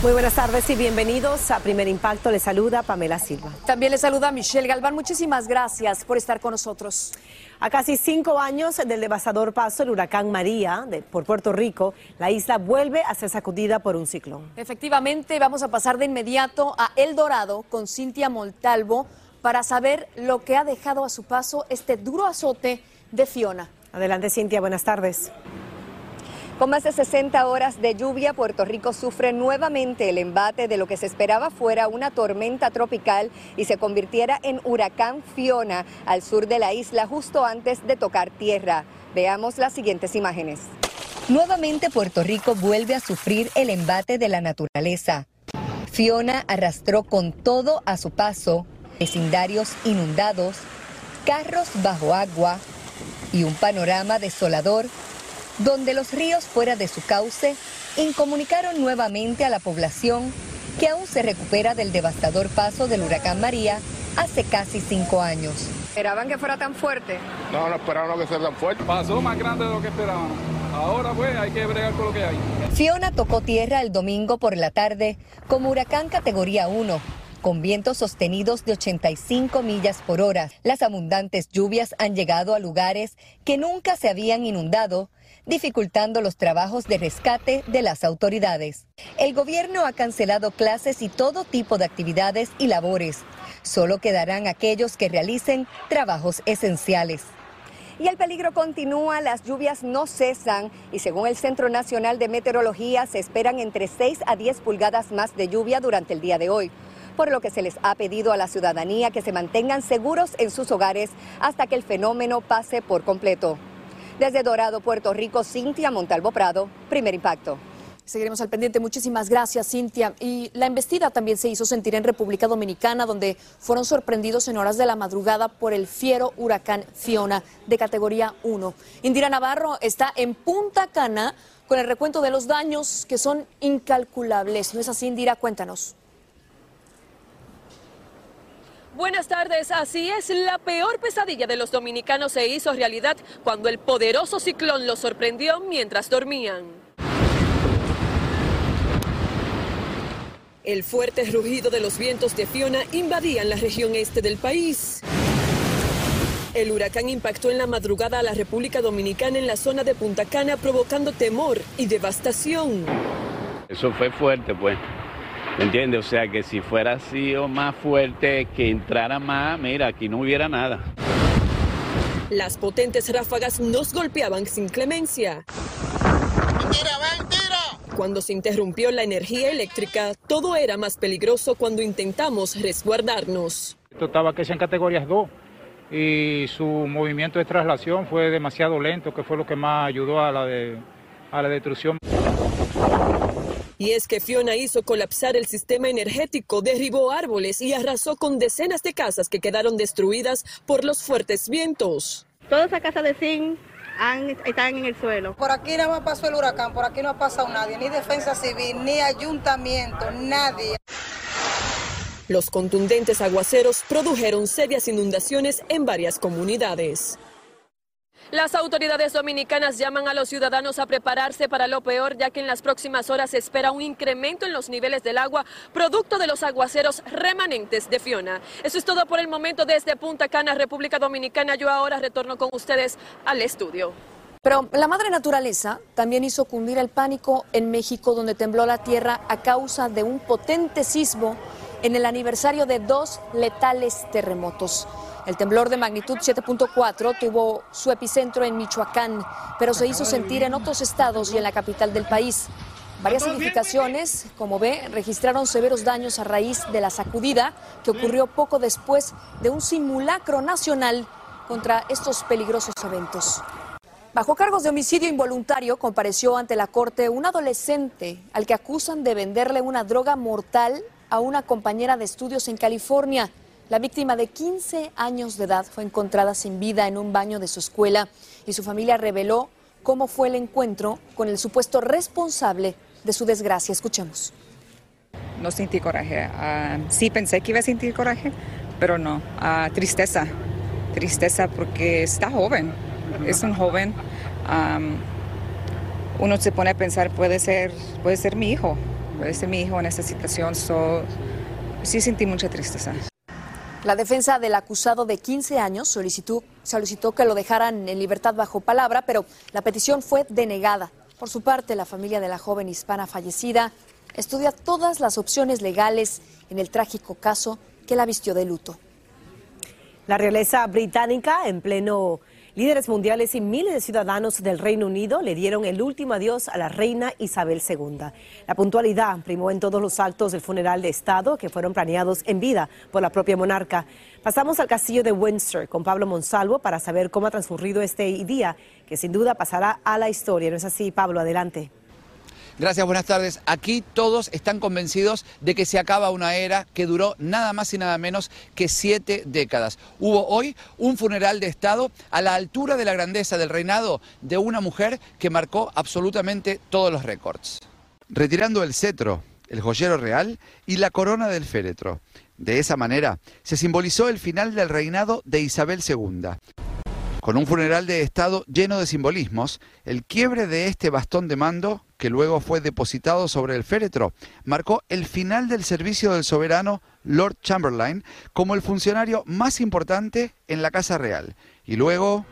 Muy buenas tardes y bienvenidos a Primer Impacto. Les saluda Pamela Silva. También les saluda Michelle Galván. Muchísimas gracias por estar con nosotros. A casi cinco años del devastador paso del huracán María de, por Puerto Rico, la isla vuelve a ser sacudida por un ciclón. Efectivamente, vamos a pasar de inmediato a El Dorado con Cintia Montalvo para saber lo que ha dejado a su paso este duro azote de Fiona. Adelante, Cintia. Buenas tardes. Con más de 60 horas de lluvia, Puerto Rico sufre nuevamente el embate de lo que se esperaba fuera una tormenta tropical y se convirtiera en huracán Fiona al sur de la isla justo antes de tocar tierra. Veamos las siguientes imágenes. Nuevamente Puerto Rico vuelve a sufrir el embate de la naturaleza. Fiona arrastró con todo a su paso vecindarios inundados, carros bajo agua y un panorama desolador donde los ríos fuera de su cauce incomunicaron nuevamente a la población que aún se recupera del devastador paso del huracán María hace casi cinco años. ¿Esperaban que fuera tan fuerte? No, no esperaban que fuera tan fuerte. Pasó más grande de lo que esperaban. Ahora pues hay que bregar con lo que hay. Fiona tocó tierra el domingo por la tarde como huracán categoría 1 con vientos sostenidos de 85 millas por hora. Las abundantes lluvias han llegado a lugares que nunca se habían inundado dificultando los trabajos de rescate de las autoridades. El gobierno ha cancelado clases y todo tipo de actividades y labores. Solo quedarán aquellos que realicen trabajos esenciales. Y el peligro continúa, las lluvias no cesan y según el Centro Nacional de Meteorología se esperan entre 6 a 10 pulgadas más de lluvia durante el día de hoy por lo que se les ha pedido a la ciudadanía que se mantengan seguros en sus hogares hasta que el fenómeno pase por completo. Desde Dorado, Puerto Rico, Cintia Montalvo Prado, primer impacto. Seguiremos al pendiente. Muchísimas gracias, Cintia. Y la embestida también se hizo sentir en República Dominicana, donde fueron sorprendidos en horas de la madrugada por el fiero huracán Fiona de categoría 1. Indira Navarro está en Punta Cana con el recuento de los daños que son incalculables. ¿No es así, Indira? Cuéntanos. Buenas tardes, así es, la peor pesadilla de los dominicanos se hizo realidad cuando el poderoso ciclón los sorprendió mientras dormían. El fuerte rugido de los vientos de Fiona invadían la región este del país. El huracán impactó en la madrugada a la República Dominicana en la zona de Punta Cana, provocando temor y devastación. Eso fue fuerte, pues. ¿Me entiendes? O sea que si fuera así o más fuerte, que entrara más, mira, aquí no hubiera nada. Las potentes ráfagas nos golpeaban sin clemencia. ¡Tira, ven, tira! Cuando se interrumpió la energía eléctrica, todo era más peligroso cuando intentamos resguardarnos. Esto estaba casi en categorías 2 y su movimiento de traslación fue demasiado lento, que fue lo que más ayudó a la, de, a la destrucción. Y es que Fiona hizo colapsar el sistema energético, derribó árboles y arrasó con decenas de casas que quedaron destruidas por los fuertes vientos. Todas esas casas de zinc están en el suelo. Por aquí nada más pasó el huracán, por aquí no ha pasado nadie, ni defensa civil, ni ayuntamiento, nadie. Los contundentes aguaceros produjeron serias inundaciones en varias comunidades. Las autoridades dominicanas llaman a los ciudadanos a prepararse para lo peor, ya que en las próximas horas se espera un incremento en los niveles del agua, producto de los aguaceros remanentes de Fiona. Eso es todo por el momento desde Punta Cana, República Dominicana. Yo ahora retorno con ustedes al estudio. Pero la madre naturaleza también hizo cundir el pánico en México, donde tembló la tierra a causa de un potente sismo en el aniversario de dos letales terremotos. El temblor de magnitud 7.4 tuvo su epicentro en Michoacán, pero se hizo sentir en otros estados y en la capital del país. Varias edificaciones, como ve, registraron severos daños a raíz de la sacudida que ocurrió poco después de un simulacro nacional contra estos peligrosos eventos. Bajo cargos de homicidio involuntario compareció ante la corte un adolescente al que acusan de venderle una droga mortal a una compañera de estudios en California. La víctima de 15 años de edad fue encontrada sin vida en un baño de su escuela y su familia reveló cómo fue el encuentro con el supuesto responsable de su desgracia. Escuchemos. No sentí coraje. Ah, sí pensé que iba a sentir coraje, pero no. Ah, tristeza. Tristeza porque está joven. Es un joven. uno se pone a pensar, puede ser, puede ser mi hijo. Puede ser mi hijo en esta situación. sí sentí mucha tristeza. La defensa del acusado de 15 años solicitó, solicitó que lo dejaran en libertad bajo palabra, pero la petición fue denegada. Por su parte, la familia de la joven hispana fallecida estudia todas las opciones legales en el trágico caso que la vistió de luto. La realeza británica, en pleno Líderes mundiales y miles de ciudadanos del Reino Unido le dieron el último adiós a la reina Isabel II. La puntualidad primó en todos los actos del funeral de Estado que fueron planeados en vida por la propia monarca. Pasamos al castillo de Windsor con Pablo Monsalvo para saber cómo ha transcurrido este día, que sin duda pasará a la historia. ¿No es así, Pablo? Adelante. Gracias, buenas tardes. Aquí todos están convencidos de que se acaba una era que duró nada más y nada menos que siete décadas. Hubo hoy un funeral de Estado a la altura de la grandeza del reinado de una mujer que marcó absolutamente todos los récords. Retirando el cetro, el joyero real y la corona del féretro. De esa manera se simbolizó el final del reinado de Isabel II. Con un funeral de Estado lleno de simbolismos, el quiebre de este bastón de mando, que luego fue depositado sobre el féretro, marcó el final del servicio del soberano Lord Chamberlain como el funcionario más importante en la Casa Real. Y luego...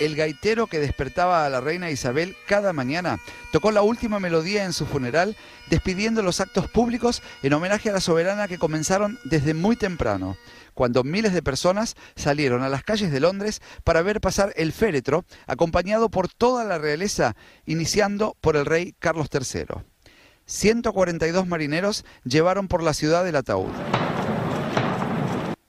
El gaitero que despertaba a la reina Isabel cada mañana tocó la última melodía en su funeral, despidiendo los actos públicos en homenaje a la soberana que comenzaron desde muy temprano cuando miles de personas salieron a las calles de Londres para ver pasar el féretro, acompañado por toda la realeza, iniciando por el rey Carlos III. 142 marineros llevaron por la ciudad el ataúd.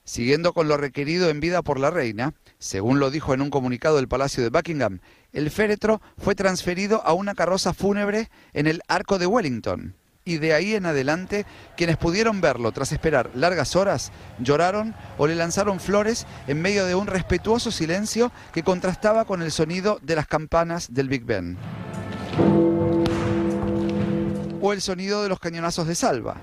Siguiendo con lo requerido en vida por la reina, según lo dijo en un comunicado el Palacio de Buckingham, el féretro fue transferido a una carroza fúnebre en el Arco de Wellington y de ahí en adelante quienes pudieron verlo tras esperar largas horas lloraron o le lanzaron flores en medio de un respetuoso silencio que contrastaba con el sonido de las campanas del Big Ben. O el sonido de los cañonazos de salva.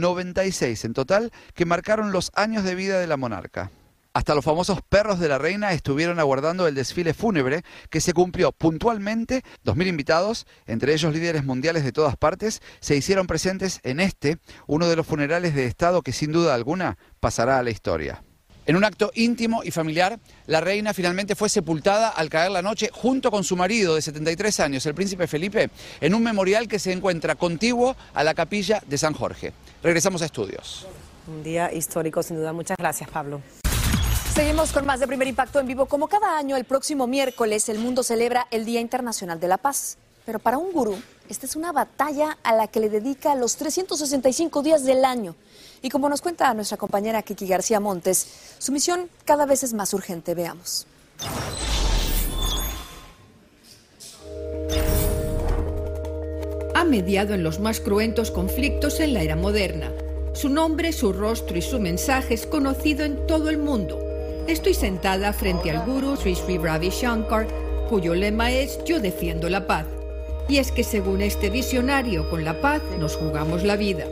96 en total que marcaron los años de vida de la monarca. Hasta los famosos perros de la reina estuvieron aguardando el desfile fúnebre que se cumplió puntualmente. 2.000 invitados, entre ellos líderes mundiales de todas partes, se hicieron presentes en este, uno de los funerales de Estado que sin duda alguna pasará a la historia. En un acto íntimo y familiar, la reina finalmente fue sepultada al caer la noche junto con su marido de 73 años, el príncipe Felipe, en un memorial que se encuentra contiguo a la capilla de San Jorge. Regresamos a estudios. Un día histórico, sin duda. Muchas gracias, Pablo. Seguimos con más de Primer Impacto en vivo. Como cada año, el próximo miércoles el mundo celebra el Día Internacional de la Paz. Pero para un gurú, esta es una batalla a la que le dedica los 365 días del año. Y como nos cuenta nuestra compañera Kiki García Montes, su misión cada vez es más urgente. Veamos. Ha mediado en los más cruentos conflictos en la era moderna. Su nombre, su rostro y su mensaje es conocido en todo el mundo Estoy sentada frente al guru Sri Sri Ravi Shankar, cuyo lema es Yo defiendo la paz. Y es que según este visionario, con la paz nos jugamos la vida.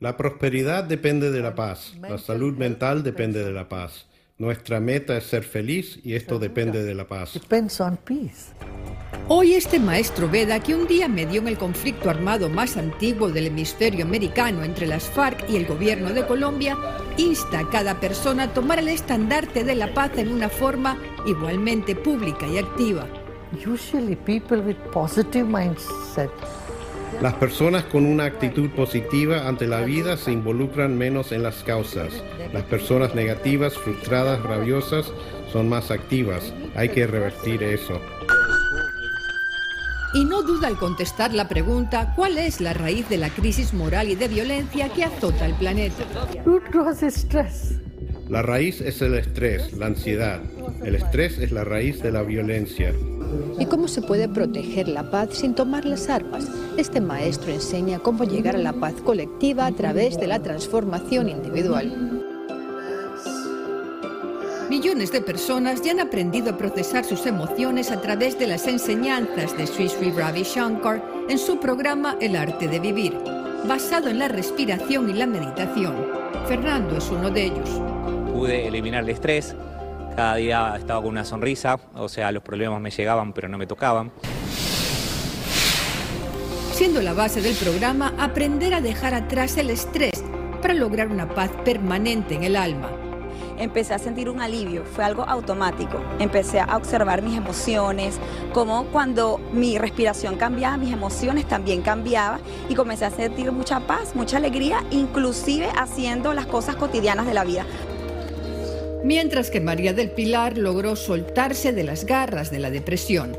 La prosperidad depende de la paz, la salud mental depende de la paz. Nuestra meta es ser feliz y esto depende de la paz. Hoy este maestro Veda, que un día medió en el conflicto armado más antiguo del hemisferio americano entre las FARC y el gobierno de Colombia, insta a cada persona a tomar el estandarte de la paz en una forma igualmente pública y activa. Usually people with positive mindset las personas con una actitud positiva ante la vida se involucran menos en las causas. Las personas negativas, frustradas, rabiosas son más activas. Hay que revertir eso. Y no duda al contestar la pregunta, ¿cuál es la raíz de la crisis moral y de violencia que azota el planeta? La raíz es el estrés, la ansiedad. El estrés es la raíz de la violencia. ¿Y cómo se puede proteger la paz sin tomar las armas? Este maestro enseña cómo llegar a la paz colectiva a través de la transformación individual. Millones de personas ya han aprendido a procesar sus emociones a través de las enseñanzas de Sri Sri Ravi Shankar en su programa El arte de vivir, basado en la respiración y la meditación. Fernando es uno de ellos pude eliminar el estrés, cada día estaba con una sonrisa, o sea, los problemas me llegaban pero no me tocaban. Siendo la base del programa aprender a dejar atrás el estrés para lograr una paz permanente en el alma. Empecé a sentir un alivio, fue algo automático. Empecé a observar mis emociones, como cuando mi respiración cambiaba, mis emociones también cambiaban y comencé a sentir mucha paz, mucha alegría, inclusive haciendo las cosas cotidianas de la vida mientras que María del Pilar logró soltarse de las garras de la depresión.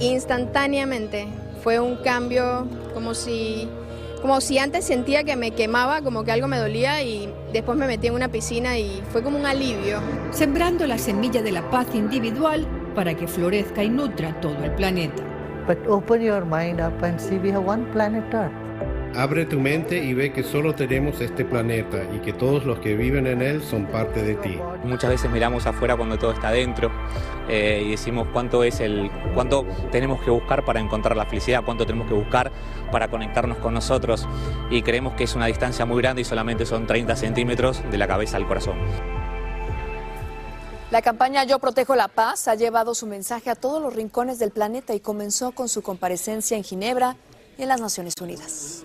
Instantáneamente fue un cambio como si, como si antes sentía que me quemaba, como que algo me dolía y después me metí en una piscina y fue como un alivio. Sembrando la semilla de la paz individual para que florezca y nutra todo el planeta. But open your mind up and see we have one planet Earth. Abre tu mente y ve que solo tenemos este planeta y que todos los que viven en él son parte de ti. Muchas veces miramos afuera cuando todo está dentro eh, y decimos cuánto es el, cuánto tenemos que buscar para encontrar la felicidad, cuánto tenemos que buscar para conectarnos con nosotros y creemos que es una distancia muy grande y solamente son 30 centímetros de la cabeza al corazón. La campaña Yo Protejo la Paz ha llevado su mensaje a todos los rincones del planeta y comenzó con su comparecencia en Ginebra y en las Naciones Unidas.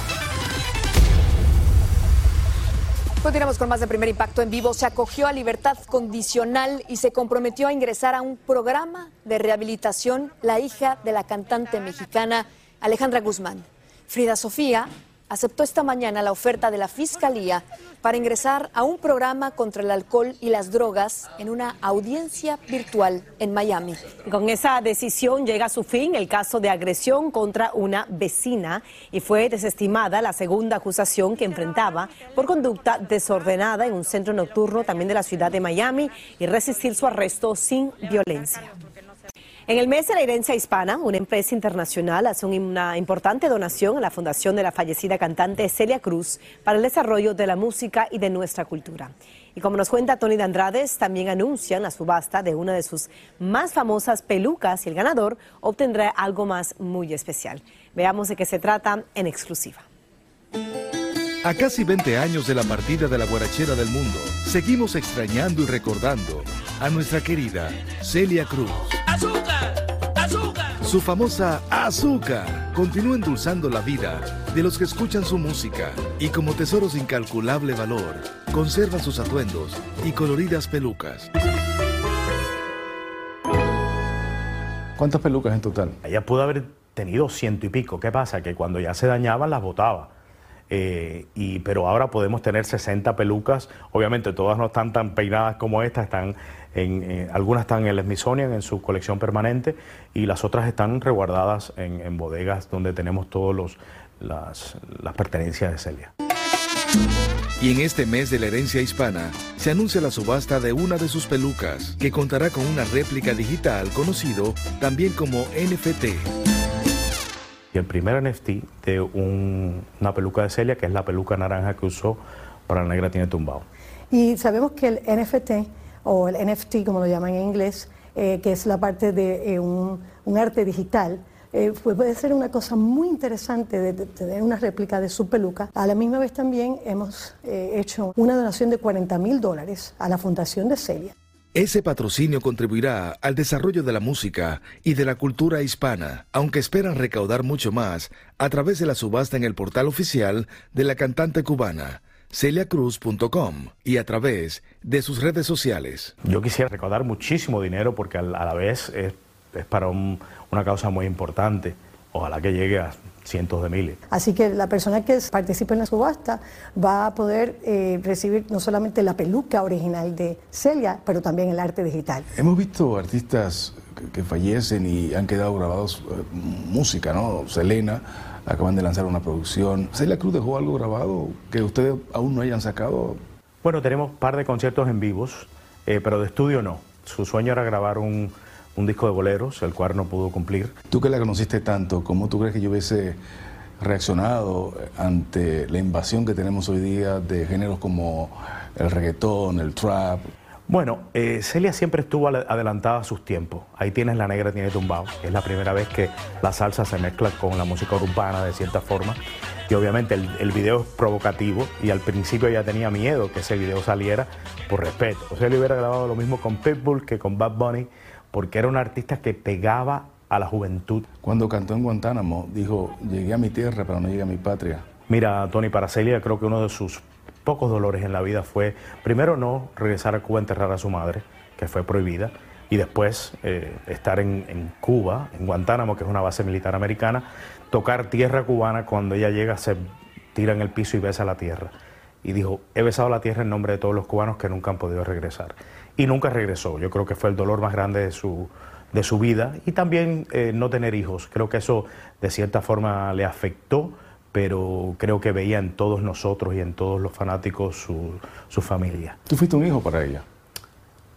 Continuamos con más de Primer Impacto en vivo. Se acogió a libertad condicional y se comprometió a ingresar a un programa de rehabilitación la hija de la cantante mexicana Alejandra Guzmán. Frida Sofía aceptó esta mañana la oferta de la Fiscalía para ingresar a un programa contra el alcohol y las drogas en una audiencia virtual en Miami. Con esa decisión llega a su fin el caso de agresión contra una vecina y fue desestimada la segunda acusación que enfrentaba por conducta desordenada en un centro nocturno también de la ciudad de Miami y resistir su arresto sin violencia. En el mes de la herencia hispana, una empresa internacional hace una importante donación a la fundación de la fallecida cantante Celia Cruz para el desarrollo de la música y de nuestra cultura. Y como nos cuenta Tony de Andrades, también anuncian la subasta de una de sus más famosas pelucas y el ganador obtendrá algo más muy especial. Veamos de qué se trata en exclusiva. A casi 20 años de la partida de la guarachera del mundo, seguimos extrañando y recordando a nuestra querida Celia Cruz. Su famosa azúcar continúa endulzando la vida de los que escuchan su música y como tesoro de incalculable valor, conservan sus atuendos y coloridas pelucas. ¿Cuántas pelucas en total? Ella pudo haber tenido ciento y pico. ¿Qué pasa? Que cuando ya se dañaban las botaba. Eh, y, pero ahora podemos tener 60 pelucas. Obviamente todas no están tan peinadas como esta, están en, eh, algunas están en el Smithsonian en su colección permanente y las otras están resguardadas en, en bodegas donde tenemos todas las, las pertenencias de Celia. Y en este mes de la herencia hispana se anuncia la subasta de una de sus pelucas, que contará con una réplica digital conocido también como NFT. Y el primer NFT de un- una peluca de Celia, que es la peluca naranja que usó para la negra tiene tumbado. Y sabemos que el NFT, o el NFT como lo llaman en inglés, eh, que es la parte de eh, un, arte digital, eh, pues puede ser una cosa muy interesante de, de tener una réplica de su peluca. A la misma vez también hemos hecho una donación de 40 mil dólares a la Fundación de Celia. Ese patrocinio contribuirá al desarrollo de la música y de la cultura hispana, aunque esperan recaudar mucho más a través de la subasta en el portal oficial de la cantante cubana, celiacruz.com, y a través de sus redes sociales. Yo quisiera recaudar muchísimo dinero porque a la vez es, es para un- una causa muy importante. Ojalá que llegue a cientos de miles. Así que la persona que participe en la subasta va a poder eh, recibir no solamente la peluca original de Celia, pero también el arte digital. Hemos visto artistas que, que fallecen y han quedado grabados eh, música, ¿no? Selena, acaban de lanzar una producción. ¿Celia Cruz dejó algo grabado que ustedes aún no hayan sacado? Bueno, tenemos un par de conciertos en vivos, eh, pero de estudio no. Su sueño era grabar un, un disco de boleros, el cual no pudo cumplir. Tú que la conociste tanto, ¿cómo tú crees que yo hubiese reaccionado ante la invasión que tenemos hoy día de géneros como el reggaetón, el trap? Bueno, eh, Celia siempre estuvo adelantada a sus tiempos. Ahí tienes La Negra Tiene Tumbado. Es la primera vez que la salsa se mezcla con la música urbana de cierta forma. Y obviamente el, el video es provocativo y al principio ella tenía miedo que ese video saliera por respeto. O sea, le hubiera grabado lo mismo con Pitbull que con Bad Bunny porque era un artista que pegaba a la juventud. Cuando cantó en Guantánamo, dijo, llegué a mi tierra, pero no llegué a mi patria. Mira, Tony, para Celia creo que uno de sus pocos dolores en la vida fue, primero, no regresar a Cuba a enterrar a su madre, que fue prohibida, y después eh, estar en, en Cuba, en Guantánamo, que es una base militar americana, tocar tierra cubana, cuando ella llega se tira en el piso y besa la tierra. Y dijo, he besado la tierra en nombre de todos los cubanos que nunca han podido regresar. Y nunca regresó. Yo creo que fue el dolor más grande de su, de su vida. Y también eh, no tener hijos. Creo que eso de cierta forma le afectó, pero creo que veía en todos nosotros y en todos los fanáticos su, su familia. ¿Tú fuiste un hijo para ella?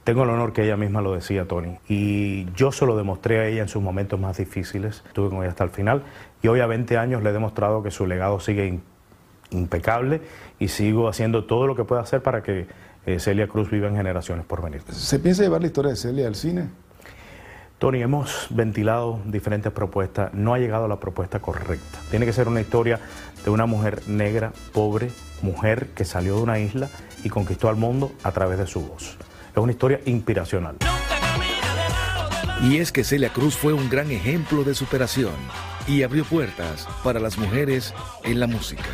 Tengo el honor que ella misma lo decía, Tony. Y yo se lo demostré a ella en sus momentos más difíciles. Estuve con ella hasta el final. Y hoy a 20 años le he demostrado que su legado sigue impecable y sigo haciendo todo lo que pueda hacer para que eh, Celia Cruz viva en generaciones por venir. ¿Se piensa llevar la historia de Celia al cine? Tony, hemos ventilado diferentes propuestas. No ha llegado a la propuesta correcta. Tiene que ser una historia de una mujer negra, pobre, mujer que salió de una isla y conquistó al mundo a través de su voz. Es una historia inspiracional. Y es que Celia Cruz fue un gran ejemplo de superación y abrió puertas para las mujeres en la música.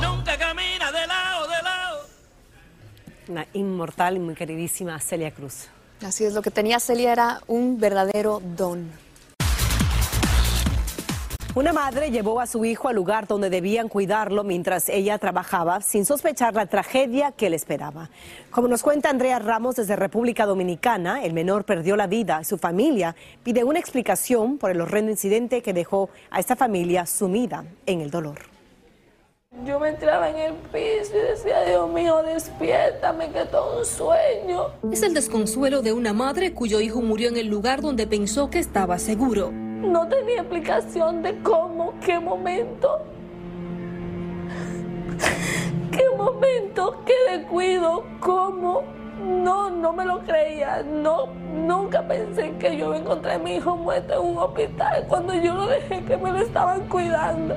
Nunca camina de lado, de lado. Una inmortal y muy queridísima Celia Cruz. Así es, lo que tenía Celia era un verdadero don. Una madre llevó a su hijo al lugar donde debían cuidarlo mientras ella trabajaba sin sospechar la tragedia que le esperaba. Como nos cuenta Andrea Ramos desde República Dominicana, el menor perdió la vida su familia pide una explicación por el horrendo incidente que dejó a esta familia sumida en el dolor. Yo me entraba en el piso y decía, Dios mío, despiértame, que todo un sueño. Es el desconsuelo de una madre cuyo hijo murió en el lugar donde pensó que estaba seguro. No tenía explicación de cómo, qué momento. Qué momento, qué descuido, cómo. No, no me lo creía. No, nunca pensé que yo encontrar a mi hijo muerto en un hospital cuando yo lo dejé que me lo estaban cuidando.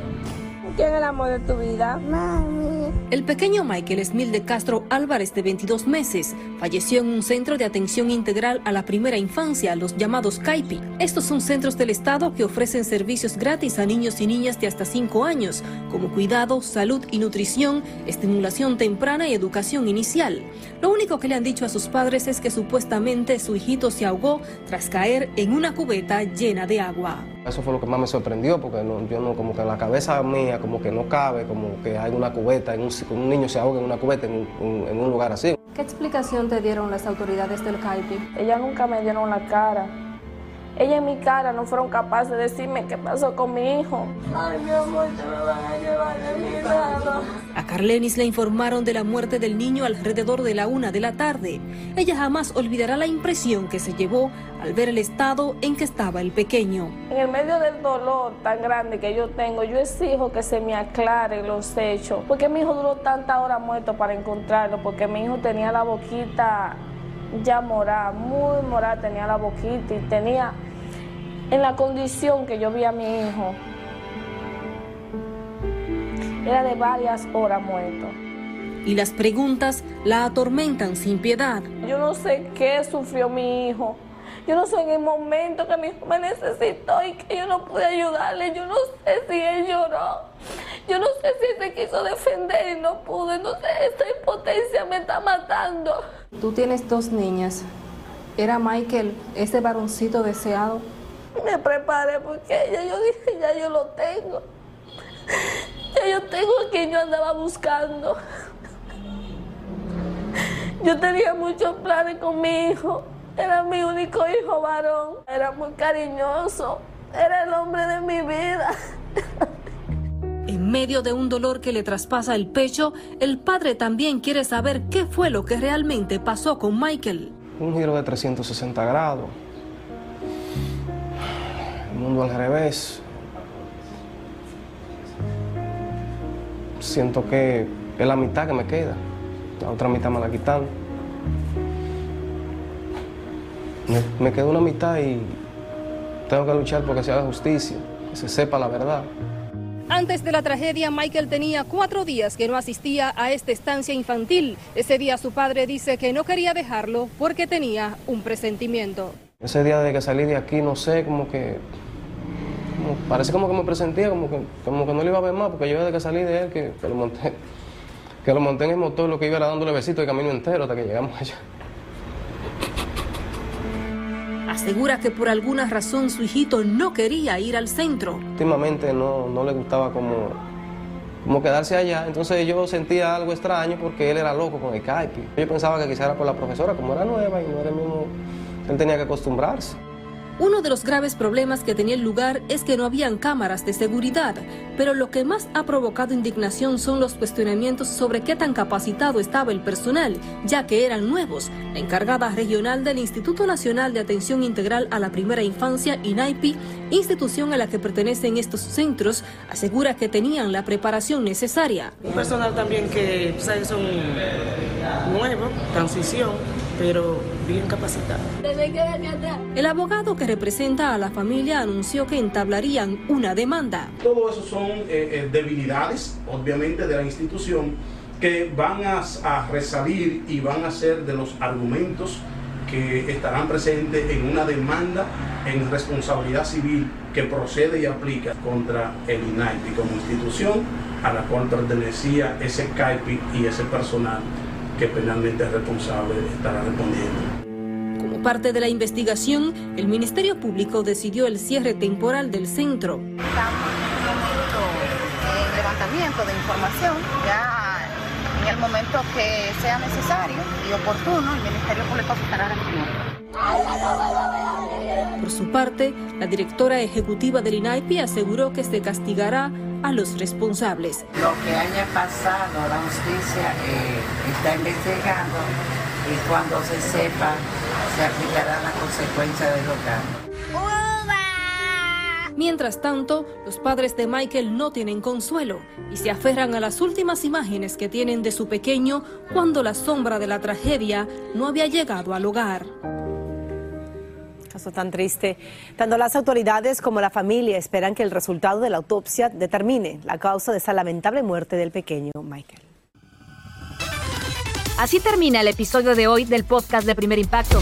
¿Quién es el amor de tu vida? Mami. El pequeño Michael Smil de Castro Álvarez, de 22 meses, falleció en un centro de atención integral a la primera infancia, los llamados CAIPI. Estos son centros del Estado que ofrecen servicios gratis a niños y niñas de hasta 5 años, como cuidado, salud y nutrición, estimulación temprana y educación inicial. Lo único que le han dicho a sus padres es que supuestamente su hijito se ahogó tras caer en una cubeta llena de agua. Eso fue lo que más me sorprendió, porque yo no, como que en la cabeza mía, como que no cabe, como que hay una cubeta, en un, un niño se ahoga en una cubeta en un, en un lugar así. ¿Qué explicación te dieron las autoridades del CAIPI? Ella nunca me dieron la cara. Ella en mi cara no fueron capaces de decirme qué pasó con mi hijo. Ay, mi amor, te me van a llevar de mi lado. A Carlenis le informaron de la muerte del niño alrededor de la una de la tarde. Ella jamás olvidará la impresión que se llevó al ver el estado en que estaba el pequeño. En el medio del dolor tan grande que yo tengo, yo exijo que se me aclaren los hechos. Porque mi hijo duró tanta hora muerto para encontrarlo, porque mi hijo tenía la boquita ya morada, muy morada tenía la boquita y tenía en la condición que yo vi a mi hijo, era de varias horas muerto. Y las preguntas la atormentan sin piedad. Yo no sé qué sufrió mi hijo. Yo no sé en el momento que mi hijo me necesitó y que yo no pude ayudarle. Yo no sé si él lloró. Yo no sé si él se quiso defender y no pude. No sé, esta impotencia me está matando. Tú tienes dos niñas. ¿Era Michael ese varoncito deseado? Me preparé porque ya yo dije, ya yo lo tengo. Ya yo tengo a quien yo andaba buscando. Yo tenía muchos planes con mi hijo. Era mi único hijo varón. Era muy cariñoso. Era el hombre de mi vida. En medio de un dolor que le traspasa el pecho, el padre también quiere saber qué fue lo que realmente pasó con Michael. Un giro de 360 grados. El mundo al revés. Siento que es la mitad que me queda. La otra mitad me la quitan. Me, me queda una mitad y tengo que luchar porque se haga justicia, que se sepa la verdad. Antes de la tragedia, Michael tenía cuatro días que no asistía a esta estancia infantil. Ese día su padre dice que no quería dejarlo porque tenía un presentimiento. Ese día de que salí de aquí, no sé, como que... como- parece como que me presentía, como que, como que no le iba a ver más, porque yo desde que salí de él, que, que lo monté, que lo monté en el motor, lo que iba era dándole besitos el camino entero hasta que llegamos allá. Asegura que por alguna razón su hijito no quería ir al centro. Últimamente no, no le gustaba como, como quedarse allá, entonces yo sentía algo extraño porque él era loco con el caipi. Yo pensaba que quizá era por la profesora, como era nueva y no era el mismo, él tenía que acostumbrarse. Uno de los graves problemas que tenía el lugar es que no habían cámaras de seguridad, pero lo que más ha provocado indignación son los cuestionamientos sobre qué tan capacitado estaba el personal, ya que eran nuevos. La encargada regional del Instituto Nacional de Atención Integral a la Primera Infancia, INAIPI, institución a la que pertenecen estos centros, asegura que tenían la preparación necesaria. Un personal también que sabes, son nuevos, transición, pero bien capacitado. El abogado que representa a la familia anunció que entablarían una demanda. Todo eso son eh, eh, debilidades, obviamente, de la institución que van a, a resalir y van a ser de los argumentos que estarán presentes en una demanda en responsabilidad civil que procede y aplica contra el INAIPI como institución a la cual pertenecía ese CAIPI y ese personal que penalmente es responsable estará respondiendo. Como parte de la investigación, el Ministerio Público decidió el cierre temporal del centro. Estamos en un momento de levantamiento de información, ya en el momento que sea necesario y oportuno, el Ministerio Público se estará respondiendo. Por su parte, la directora ejecutiva del INAIPI aseguró que se castigará a los responsables. Lo que haya pasado, la justicia eh, está investigando y cuando se sepa, se aplicará la consecuencia de lo que Mientras tanto, los padres de Michael no tienen consuelo y se aferran a las últimas imágenes que tienen de su pequeño cuando la sombra de la tragedia no había llegado al hogar. Caso tan triste. Tanto las autoridades como la familia esperan que el resultado de la autopsia determine la causa de esa lamentable muerte del pequeño Michael. Así termina el episodio de hoy del podcast de Primer Impacto.